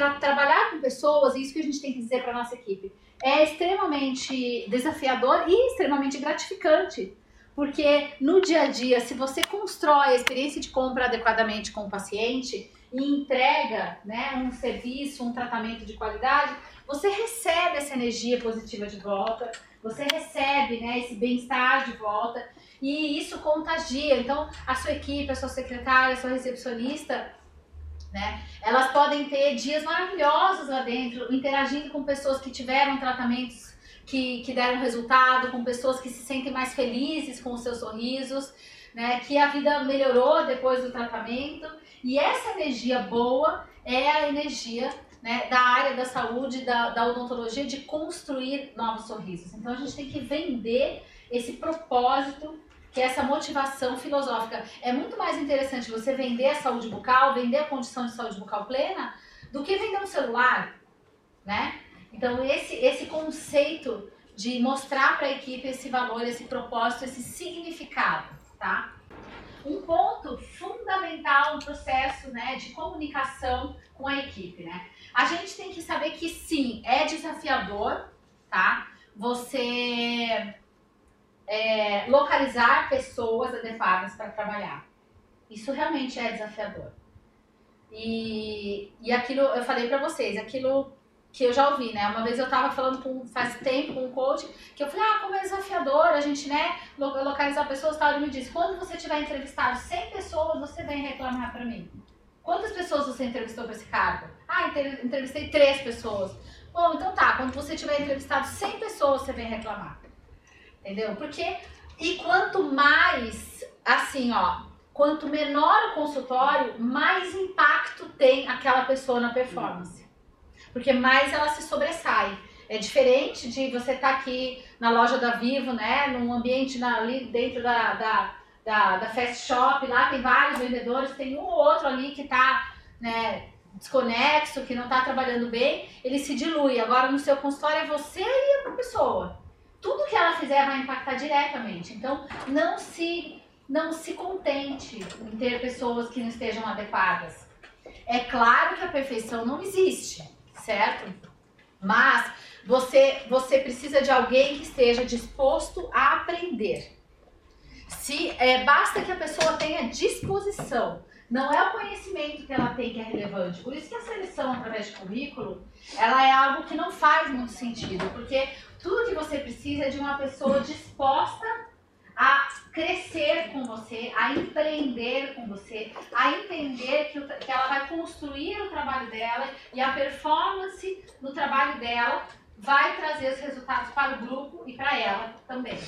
tra trabalhar com pessoas, isso que a gente tem que dizer para nossa equipe, é extremamente desafiador e extremamente gratificante. Porque no dia a dia, se você constrói a experiência de compra adequadamente com o paciente e entrega né, um serviço, um tratamento de qualidade, você recebe essa energia positiva de volta, você recebe né, esse bem-estar de volta e isso contagia. Então, a sua equipe, a sua secretária, a sua recepcionista, né, elas podem ter dias maravilhosos lá dentro, interagindo com pessoas que tiveram tratamentos que, que deram resultado, com pessoas que se sentem mais felizes com os seus sorrisos, né, que a vida melhorou depois do tratamento. E essa energia boa é a energia né, da área da saúde, da, da odontologia, de construir novos sorrisos. Então a gente tem que vender esse propósito que é essa motivação filosófica. É muito mais interessante você vender a saúde bucal, vender a condição de saúde bucal plena, do que vender um celular, né? Então esse esse conceito de mostrar para a equipe esse valor, esse propósito, esse significado, tá? Um ponto fundamental no processo, né, de comunicação com a equipe, né? A gente tem que saber que sim, é desafiador, tá? Você é, localizar pessoas adequadas para trabalhar. Isso realmente é desafiador. E, e aquilo, eu falei para vocês, aquilo que eu já ouvi, né? Uma vez eu tava falando com, faz tempo com um coach, que eu falei, ah, como é desafiador a gente, né, localizar pessoas, tal, ele me disse, quando você tiver entrevistado 100 pessoas, você vem reclamar para mim. Quantas pessoas você entrevistou para esse cargo? Ah, entrevistei três pessoas. Bom, então tá, quando você tiver entrevistado 100 pessoas, você vem reclamar. Entendeu? Porque, e quanto mais, assim, ó, quanto menor o consultório, mais impacto tem aquela pessoa na performance. Porque mais ela se sobressai. É diferente de você estar tá aqui na loja da Vivo, né? Num ambiente na, ali dentro da, da, da, da Fast Shop, lá tem vários vendedores, tem um ou outro ali que está né, desconexo, que não está trabalhando bem, ele se dilui. Agora no seu consultório é você e a pessoa tudo que ela fizer vai impactar diretamente. Então, não se, não se contente em ter pessoas que não estejam adequadas. É claro que a perfeição não existe, certo? Mas você, você precisa de alguém que esteja disposto a aprender. Se é, basta que a pessoa tenha disposição. Não é o conhecimento que ela tem que é relevante. Por isso que a seleção através de currículo, ela é algo que não faz muito sentido, porque tudo que você precisa é de uma pessoa disposta a crescer com você, a empreender com você, a entender que, o, que ela vai construir o trabalho dela e a performance no trabalho dela vai trazer os resultados para o grupo e para ela também.